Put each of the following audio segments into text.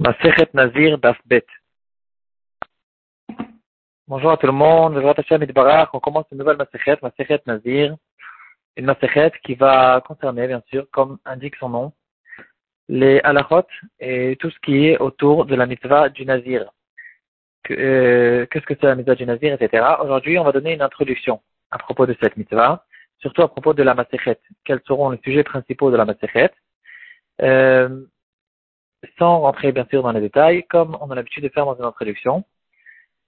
Masechet Nazir Dafbet. Bonjour à tout le monde, on commence une nouvelle Masechet, Masechet Nazir, une Masechet qui va concerner, bien sûr, comme indique son nom, les halachot et tout ce qui est autour de la mitzvah du Nazir. Euh, qu'est-ce que c'est la mitzvah du Nazir, etc. Aujourd'hui, on va donner une introduction à propos de cette mitzvah, surtout à propos de la Masechet. Quels seront les sujets principaux de la Masechet? Euh, sans rentrer bien sûr dans les détails, comme on a l'habitude de faire dans une introduction,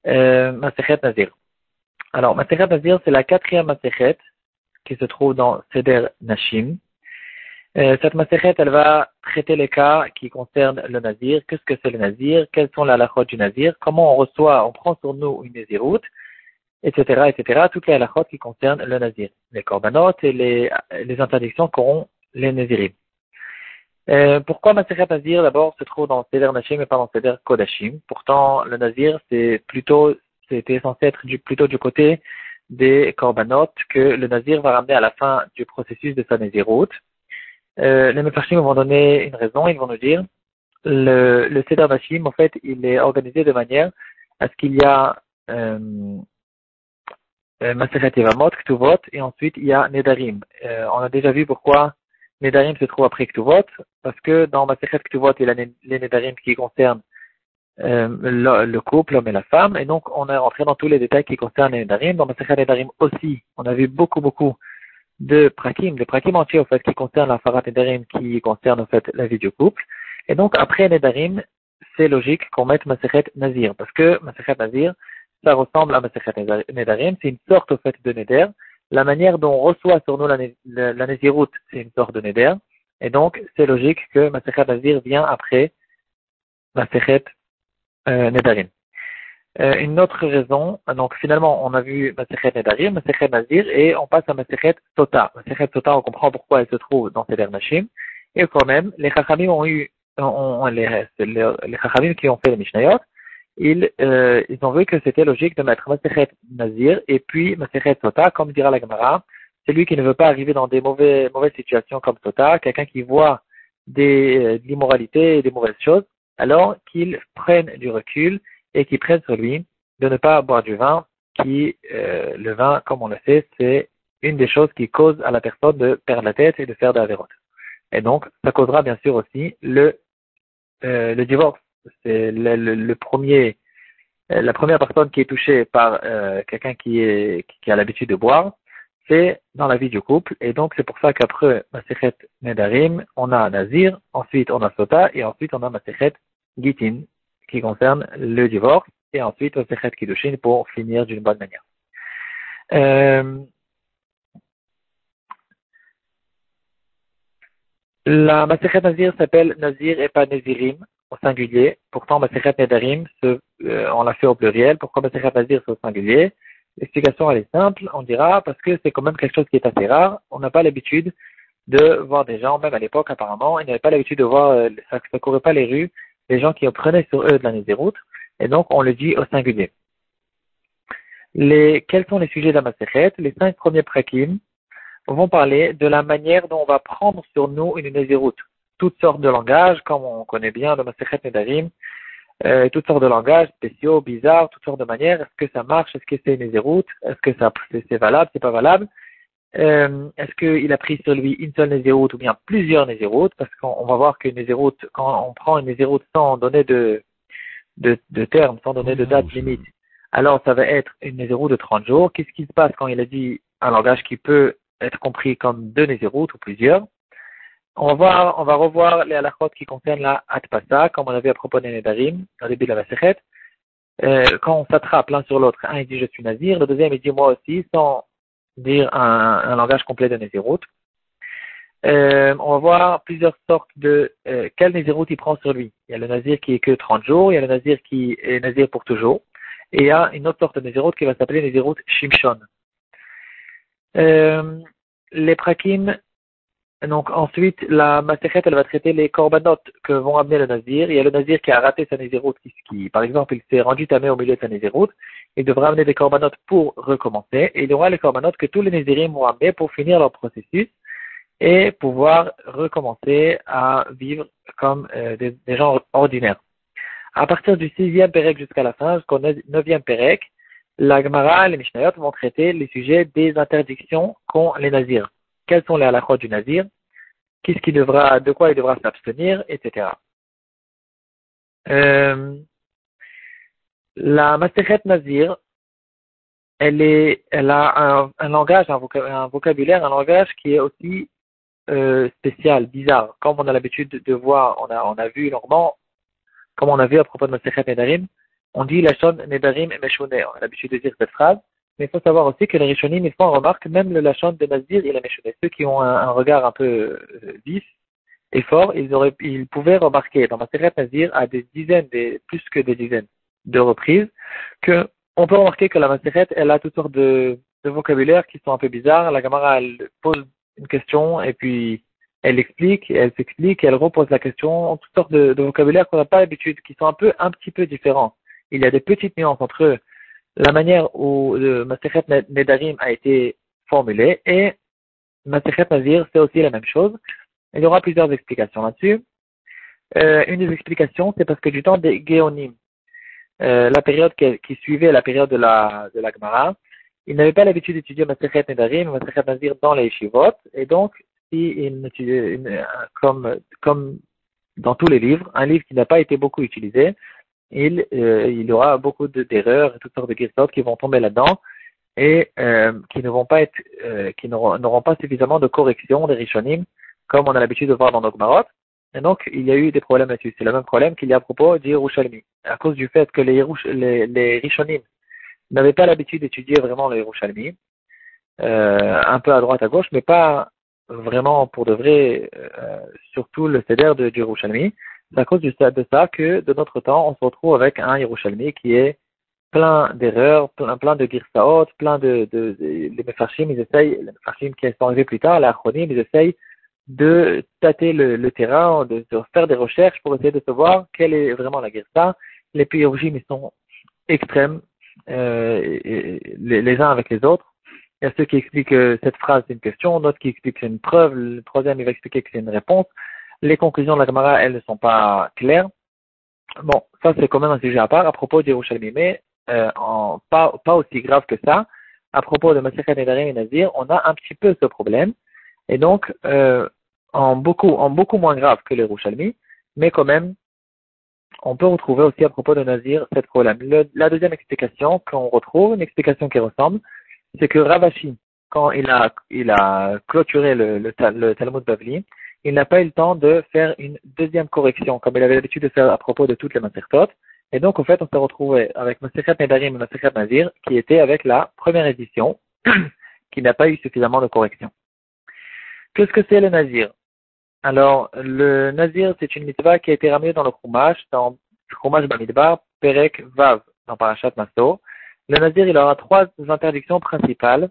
euh, Masechet Nazir. Alors, Masechet Nazir, c'est la quatrième Masechet qui se trouve dans Seder Nashim. Euh, cette Masechet, elle va traiter les cas qui concernent le Nazir. Qu'est-ce que c'est le Nazir? Quelles sont les halachot du Nazir? Comment on reçoit, on prend sur nous une Naziroute etc., etc., toutes les halachot qui concernent le Nazir. Les korbanot et les, les interdictions qu'auront les Nazirim. Euh, pourquoi Masechet Nazir d'abord se trouve dans Seder Nashim et pas dans Seder Kodashim? Pourtant, le Nazir, c'est plutôt, c'était censé être plutôt du côté des Korbanot que le Nazir va ramener à la fin du processus de sa Naziroute. Euh, les Mefarshim vont donner une raison, ils vont nous dire le, le Seder Nashim, en fait, il est organisé de manière à ce qu'il y a euh, euh Evamot, Ktuvot, et ensuite il y a Nedarim. Euh, on a déjà vu pourquoi Nedarim se trouve après Ktuvot, parce que dans Masechet Ktuvot, il y a les Nedarim qui concernent euh, le, couple, l'homme et la femme, et donc on est rentré dans tous les détails qui concernent les Nedarim. Dans Masechet Nedarim aussi, on a vu beaucoup, beaucoup de prakim, de prakim entiers au fait qui concernent la Farat Nedarim, qui concernent au fait la vie du couple. Et donc après Nedarim, c'est logique qu'on mette Masechet Nazir, parce que Masechet Nazir, ça ressemble à Masechet Nedarim, c'est une sorte au fait de Neder, la manière dont on reçoit sur nous la, la, c'est une sorte de Neder. Et donc, c'est logique que Masechet Nazir vient après Masechet euh, Nedarim. Euh, une autre raison, donc finalement, on a vu Masechet Nedarim, Masechet Nazir, et on passe à Masechet Sota. Masechet Sota, on comprend pourquoi elle se trouve dans ces Nashim. Et quand même, les Chachamim ont eu, ont, les, les, les Chachamim qui ont fait les Mishnayot, ils, euh, ils ont vu que c'était logique de mettre Masechet Nazir et puis Masechet Sota, comme dira la Gemara, celui qui ne veut pas arriver dans des mauvais, mauvaises situations comme Sota, quelqu'un qui voit des, euh, de l'immoralité et des mauvaises choses, alors qu'il prenne du recul et qu'il prenne sur lui de ne pas boire du vin, qui, euh, le vin, comme on le sait, c'est une des choses qui cause à la personne de perdre la tête et de faire de la vérote. Et donc, ça causera bien sûr aussi le, euh, le divorce c'est le, premier, euh, la première personne qui est touchée par euh, quelqu'un qui, est, qui a l'habitude de boire, c'est dans la vie du couple. Et donc, c'est pour ça qu'après Masechet Nedarim, on a Nazir, ensuite on a Sota, et ensuite on a Masechet Gitin, qui concerne le divorce, et ensuite Masechet Kiddushin pour finir d'une bonne manière. Euh, la Masechet Nazir s'appelle Nazir et pas Nazirim au singulier. Pourtant, Masechet Nedarim, euh, on l'a fait au pluriel. Pourquoi Masechet Nazir, c'est au singulier? L'explication, elle est simple. On dira parce que c'est quand même quelque chose qui est assez rare. On n'a pas l'habitude de voir des gens, même à l'époque apparemment, ils n'avaient pas l'habitude de voir, euh, ça ne courait pas les rues, des gens qui prenaient sur eux de la Nézéroute, et donc on le dit au singulier. Les, quels sont les sujets de la Masechet Les cinq premiers prakim vont parler de la manière dont on va prendre sur nous une Nézéroute toutes sortes de langages, comme on connaît bien le Masechet Nedarim, euh, toutes sortes de langages spéciaux, bizarres, toutes sortes de manières. Est-ce que ça marche? Est-ce que c'est une Nézéroute? Est-ce que ça, c'est, valable? C'est pas valable? Euh, Est-ce qu'il a pris sur lui une seule Nézéroute ou bien plusieurs Nézéroutes? Parce qu'on va voir qu'une Nézéroute, quand on prend une Nézéroute sans donner de, de, de terme, sans donner de date limite, alors ça va être une Nézéroute de 30 jours. Qu'est-ce qui se passe quand il a dit un langage qui peut être compris comme deux Nézéroutes ou plusieurs? On va, voir, on va revoir les halachot qui concernent la atpasa, comme on a vu à propos des Nedarim, au début de la Masechet. Euh, quand on s'attrape l'un sur l'autre, un il dit je suis nazir, le deuxième il dit moi aussi, sans dire un, langage complet de Néziroute. Euh, on va voir plusieurs sortes de euh, quel Néziroute il prend sur lui. Il y a le nazir qui est que 30 jours, il y a le nazir qui est nazir pour toujours, et il y a une autre sorte de Néziroute qui va s'appeler Néziroute Shimshon. Les prakim donc ensuite, la Masechet, elle va traiter les corbanotes que vont amener le Nazir. Il y a le Nazir qui a raté sa Nézéroute, qui, par exemple, il s'est rendu tamé au milieu de sa Nézéroute. Il devra amener des corbanotes pour recommencer. Et il y aura les corbanotes que tous les Nézirim vont amener pour finir leur processus et pouvoir recommencer à vivre comme euh, des, gens ordinaires. À partir du sixième Pérec jusqu'à la fin, jusqu'au neuvième Pérec, la Gemara et les Mishnayot vont traiter les sujets des interdictions qu'ont les nazirs. Quels sont les halakhot du nazir de quoi il devra s'abstenir, etc. Euh, la Masechet Nazir, elle, est, elle a un, langage, un, vocabulaire, un langage qui est aussi euh, spécial, bizarre. Comme on a l'habitude de voir, on a, vu normalement, comme on a vu à propos de Masechet Nedarim, on dit la Lachon Nedarim et Meshone. On a l'habitude de dire cette phrase. Mais il faut savoir aussi que les Rishonim, ils font remarque, même le Lachon de Nazir, il est Meshone. Ceux qui ont un, regard un peu euh, vif et fort, ils, auraient, ils pouvaient remarquer dans Masechet Nazir à des dizaines, plus que des dizaines de reprises, que on peut remarquer que la Masechet, elle a toutes sortes de, de vocabulaire qui sont un peu bizarres. La Gamara, elle pose une question et puis elle explique, elle s'explique, elle repose la question, toutes sortes de, de vocabulaire qu'on n'a pas l'habitude, qui sont un peu, un petit peu différents. Il y a des petites nuances entre la manière où le Masechet Nedarim a été formulé et Masechet Nazir, c'est aussi la même chose. Il y aura plusieurs explications là-dessus. Euh, une des explications, c'est parce que du temps des Géonim, euh, la période qui, suivait la période de la, de la Gemara, il n'avait pas l'habitude d'étudier Masechet Nedarim, Masechet Nazir dans les Shivot, et donc, si comme, comme dans tous les livres, un livre qui n'a pas été beaucoup utilisé, il, euh, il y aura beaucoup d'erreurs et toutes sortes de questions qui vont tomber là-dedans et euh, qui ne vont pas être, euh, qui n'auront pas suffisamment de correction des Rishonim, comme on a l'habitude de voir dans nos Gmarot. Et donc, il y a eu des problèmes là-dessus. C'est le même problème qu'il y a à propos d'Yerushalmi. À cause du fait que les, les, les Rishonim n'avaient pas l'habitude d'étudier vraiment le Yerushalmi, euh, un peu à droite, à gauche, mais pas vraiment pour de vrai, euh, surtout le CEDER de Yerushalmi. C'est à cause de ça que de notre temps, on se retrouve avec un Yerushalmi qui est plein d'erreurs, plein, plein de girsaot, plein de, de, les Mefarshim, ils essayent, les Mefarshim qui sont arrivés plus tard, les Achronim, ils essayent de tâter le, terrain, de, faire des recherches pour essayer de savoir quelle est vraiment la girsa. Les Piyurjim, ils sont extrêmes, euh, les, les, uns avec les autres. Il y a ceux qui expliquent que cette phrase c'est une question, d'autres qui expliquent que c'est une preuve, le troisième il va expliquer que c'est une réponse les conclusions de la Gemara, elles ne sont pas claires. Bon, ça c'est quand même un sujet à part à propos d'Yerushalmi, mais euh, pas, pas aussi grave que ça. À propos de Masechet Nedarim et Nazir, on a un petit peu ce problème, et donc euh, en beaucoup en beaucoup moins grave que les Rouchalmi, mais quand même, on peut retrouver aussi à propos de Nazir cette problème. la deuxième explication qu'on retrouve, une explication qui ressemble, c'est que Ravashi, quand il a, il a clôturé le, le, le Talmud Bavli, il n'a pas eu le temps de faire une deuxième correction, comme il avait l'habitude de faire à propos de toutes les Masertot. Et donc, en fait, on s'est retrouvé avec Maserhet Nedarim et Maserhet Nazir, qui était avec la première édition, qui n'a pas eu suffisamment de correction. Qu'est-ce que c'est le Nazir? Alors, le Nazir, c'est une mitzvah qui a été ramenée dans le Chumash, dans le Chumash Bamidbar, Perek Vav, dans Parashat Masto. Le Nazir, il aura trois interdictions principales.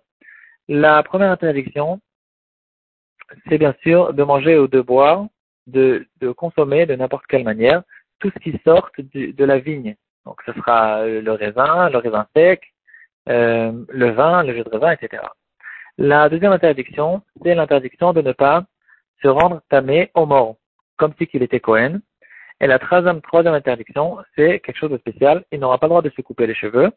La première interdiction, c'est bien sûr de manger ou de boire, de, de consommer de n'importe quelle manière tout ce qui sort de la vigne. Donc ce sera le raisin, le raisin sec, euh, le vin, le jus de raisin, etc. La deuxième interdiction, c'est l'interdiction de ne pas se rendre tamé au mort, comme si qu'il était Cohen. Et la troisième, troisième interdiction, c'est quelque chose de spécial. Il n'aura pas le droit de se couper les cheveux.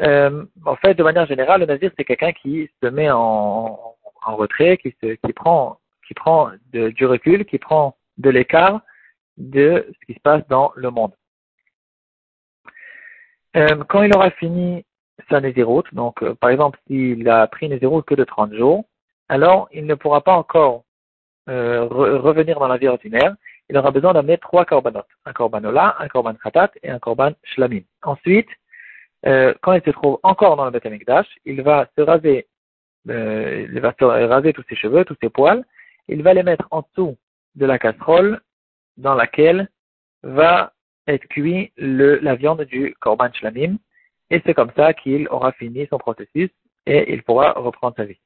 Euh, en fait, de manière générale, le nazir, c'est quelqu'un qui se met en, en retrait, qui, se, prend, du recul, qui prend de l'écart de ce qui se passe dans le monde. Euh, quand il aura fini sa nésiroute, donc euh, par exemple s'il a pris nésiroute que de 30 jours, alors il ne pourra pas encore euh, revenir dans la vie ordinaire. Il aura besoin d'amener trois corbanotes, un corbanola, un korban khatat et un korban shlamim. Ensuite, quand il se trouve encore dans le Beth il va se raser euh, il va raser tous ses cheveux, tous ses poils, il va les mettre en dessous de la casserole dans laquelle va être cuit la viande du korban shlamim, et c'est comme ça qu'il aura fini son processus et il pourra reprendre sa vie.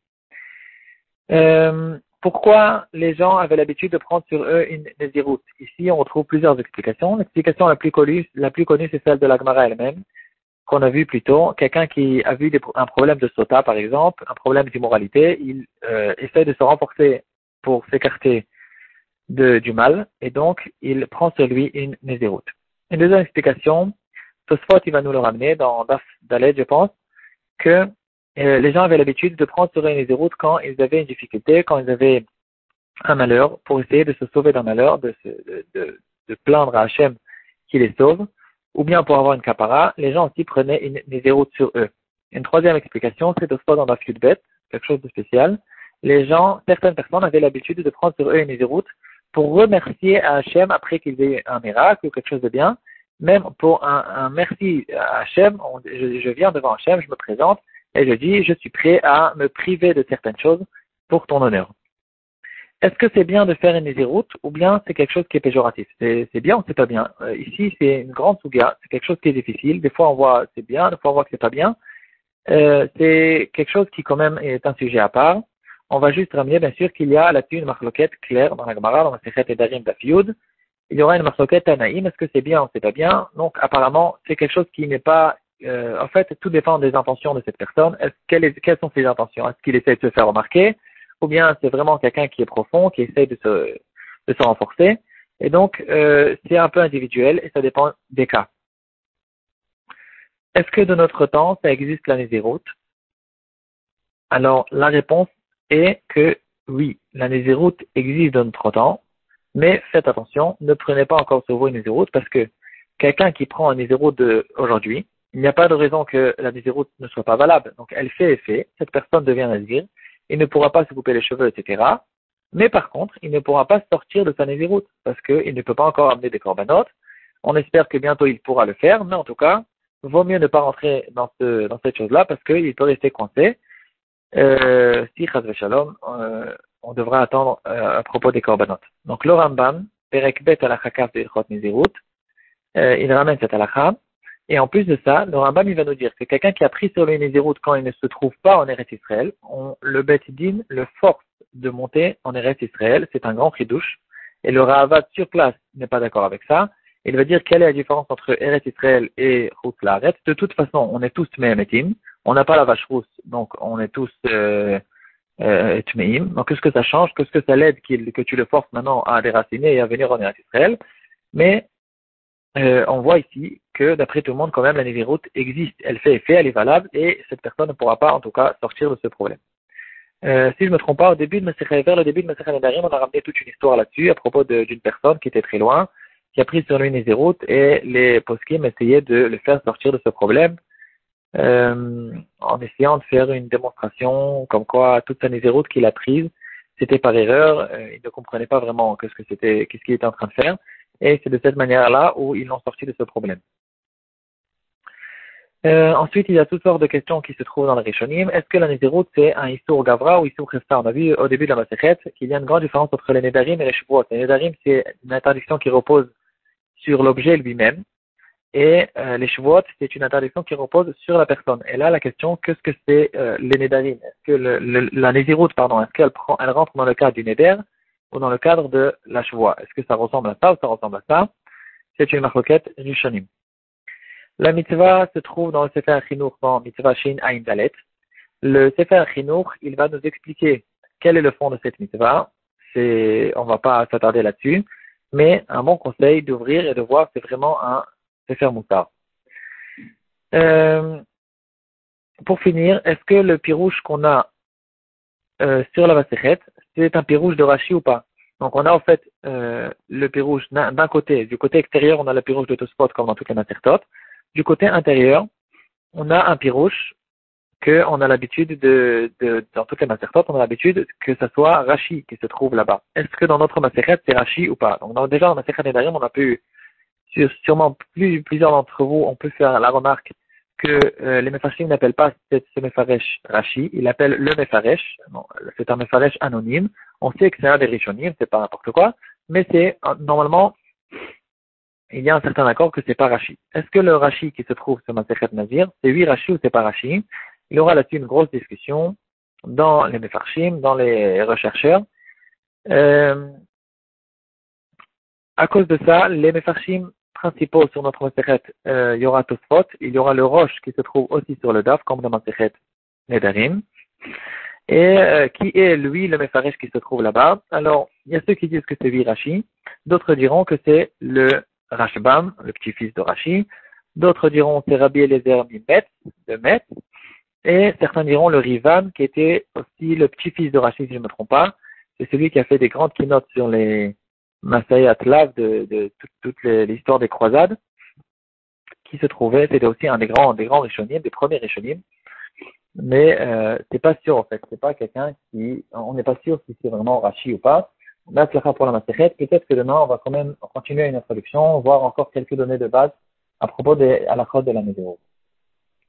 Euh, pourquoi les gens avaient l'habitude de prendre sur eux une nésiroute Ici, on retrouve plusieurs explications. L'explication la plus connue, la plus connue, c'est celle de la Gemara elle-même, qu'on a vu plus tôt, quelqu'un qui a vu un problème de sota, par exemple, un problème d'immoralité, il euh, essaie de se renforcer pour s'écarter du mal, et donc il prend sur lui une nésiroute. Une deuxième explication, Tosfot, il va nous le ramener dans Daf Dalet, je pense, que euh, les gens avaient l'habitude de prendre sur une routes quand ils avaient une difficulté, quand ils avaient un malheur, pour essayer de se sauver d'un malheur, de, se, de, de, plaindre à Hachem qui les sauve, ou bien pour avoir une capara, les gens aussi prenaient une, une sur eux. Une troisième explication, c'est Tosfot dans Daf Yudbet, quelque chose de spécial. Les gens, certaines personnes avaient l'habitude de prendre sur eux une routes pour remercier Hachem après qu'ils aient un miracle ou quelque chose de bien, même pour un, un merci à Hachem, je, je, viens devant Hachem, je me présente et je dis, je suis prêt à me priver de certaines choses pour ton honneur. Est-ce que c'est bien de faire une route ou bien c'est quelque chose qui est péjoratif? C'est bien ou c'est pas bien? Euh, Ici, c'est une grande souga, c'est quelque chose qui est difficile. Des fois, on voit c'est bien, des fois, on voit que c'est pas bien. Euh, c'est quelque chose qui quand même est un sujet à part on va juste ramener, bien sûr, qu'il y a là-dessus une marloquette claire dans la Gemara, dans la Sechet et Darim d'Afioud. Il y aura une marloquette Anaïm, est-ce que c'est bien ou c'est pas bien? Donc, apparemment, c'est quelque chose qui n'est pas, euh, en fait, tout dépend des intentions de cette personne. Quelles sont ses intentions? Est-ce qu'il essaie de se faire remarquer? Ou bien c'est vraiment quelqu'un qui est profond, qui essaie de se, de renforcer Et donc, euh, c'est un peu individuel et ça dépend des cas. Est-ce que de notre temps, ça existe la Nézéroute Alors, la réponse et que oui, la Nézéroute existe dans notre temps, mais faites attention, ne prenez pas encore sur vous une Nézéroute parce que quelqu'un qui prend un Nézéroute aujourd'hui, il n'y a pas de raison que la Nézéroute ne soit pas valable. Donc elle fait effet, cette personne devient Nazir, il ne pourra pas se couper les cheveux, etc. Mais par contre, il ne pourra pas sortir de sa Nézéroute parce qu'il ne peut pas encore amener des corbanotes. On espère que bientôt il pourra le faire, mais en tout cas, vaut mieux ne pas rentrer dans, ce, dans cette chose-là parce qu'il peut rester coincé euh, si Shalom, euh, on devra attendre euh, à propos des korbanot. Donc le Rambam, Perek Bet alachakav de Nizirut, euh, il ramène cette alakha. Et en plus de ça, le Rambam il va nous dire que quelqu'un qui a pris sur le Nizirut quand il ne se trouve pas en Eretz Israël, on, le Bet Din le force de monter en Eretz Israël. C'est un grand douche. Et le Rahavat sur place n'est pas d'accord avec ça. Il va dire quelle est la différence entre Eretz Israël et Chutz De toute façon, on est tous Mehemetim. On n'a pas la vache rousse, donc on est tous euh, euh, Donc qu'est-ce que ça change? Qu'est-ce que ça l'aide que tu le forces maintenant à déraciner et à venir en Israël? Mais euh, on voit ici que d'après tout le monde, quand même, la Néviroute existe. Elle fait effet, elle est valable et cette personne ne pourra pas, en tout cas, sortir de ce problème. Euh, si je ne me trompe pas, au début de vers le début de Nedarim, on a ramené toute une histoire là-dessus à propos d'une personne qui était très loin, qui a pris sur lui une et les poskim essayaient de le faire sortir de ce problème euh, en essayant de faire une démonstration comme quoi toute sa route qu'il a prise, c'était par erreur, euh, il ne comprenait pas vraiment qu'est-ce que c'était, qu'est-ce qu'il était en train de faire, et c'est de cette manière-là où ils l'ont sorti de ce problème. Euh, ensuite, il y a toutes sortes de questions qui se trouvent dans le Rishonim. Est-ce que la Nézirut, c'est un Issour Gavra ou Issour Chesta On a vu au début de la Masechet qu'il y a une grande différence entre les Nédarim et les Shavuot. Les Nédarim, c'est une interdiction qui repose sur l'objet lui-même. Et euh, les Shavuot, c'est une interdiction qui repose sur la personne. Et là, la question, qu'est-ce que c'est euh, les Nédarim Est-ce que le, la Nézirut, pardon, est-ce qu'elle prend, elle rentre dans le cadre du Néder ou dans le cadre de la Shavuot Est-ce que ça ressemble à ça ou ça ressemble à ça? C'est une marloquette Rishonim. La mitzvah se trouve dans le Sefer Chinour, dans Mitzvah Shin Ain Dalet. Le Sefer Chinour, il va nous expliquer quel est le fond de cette mitzvah. C'est, on va pas s'attarder là-dessus, mais un bon conseil d'ouvrir et de voir c'est vraiment un c'est faire moutard. Euh, pour finir, est-ce que le pirouche qu'on a euh, sur la Vaséchet, c'est un pirouche de Rashi ou pas Donc on a en fait euh, le pirouche d'un côté, du côté extérieur, on a le pirouche de Tospot comme dans toutes les masertot. Du côté intérieur, on a un pirouche que on a l'habitude de, de, dans toutes les masertot, on a l'habitude que ce soit Rashi qui se trouve là-bas. Est-ce que dans notre Maserhet, c'est Rashi ou pas Donc déjà dans Maserhet Nedarim, on a pu sûrement plus, plusieurs d'entre vous ont pu faire la remarque que euh, les Mefarshim n'appellent pas ce Mefaresh Rashi, ils l'appellent le Mefaresh. c'est un Mefaresh anonyme. On sait que c'est un des Rishonim, c'est pas n'importe quoi, mais c'est normalement il y a un certain accord que c'est pas Rashi. Est-ce que le Rashi qui se trouve sur Masechet Nazir, c'est oui Rashi ou c'est pas Rashi? Il y aura là-dessus une grosse discussion dans les Mefarshim, dans les rechercheurs. Euh, à cause de ça, les Mefarshim principaux sur notre Masechet, euh, il y aura Tosfot, il y aura le Roche qui se trouve aussi sur le Daf, comme dans Masechet Nedarim, et euh, qui est lui le Mefaresh qui se trouve là-bas. Alors, il y a ceux qui disent que c'est Virashi, d'autres diront que c'est le Rashbam, le petit-fils de Rashi. D'autres diront c'est Rabbi Eliezer Mimet, de Met. Et certains diront le Rivan, qui était aussi le petit-fils de Rashi, si je ne me trompe pas. C'est celui qui a fait des grandes keynotes sur les Masayat Atlav de, de, toute, l'histoire des croisades, qui se trouvait, c'était aussi un des grands, des grands Rishonim, des premiers Rishonim. Mais euh, c'est pas sûr en fait, c'est pas quelqu'un qui, on n'est pas sûr si c'est vraiment Rashi ou pas. Là, c'est pour la Maseret. Peut-être que demain, on va quand même continuer une introduction, voir encore quelques données de base à propos des halachot de la météo.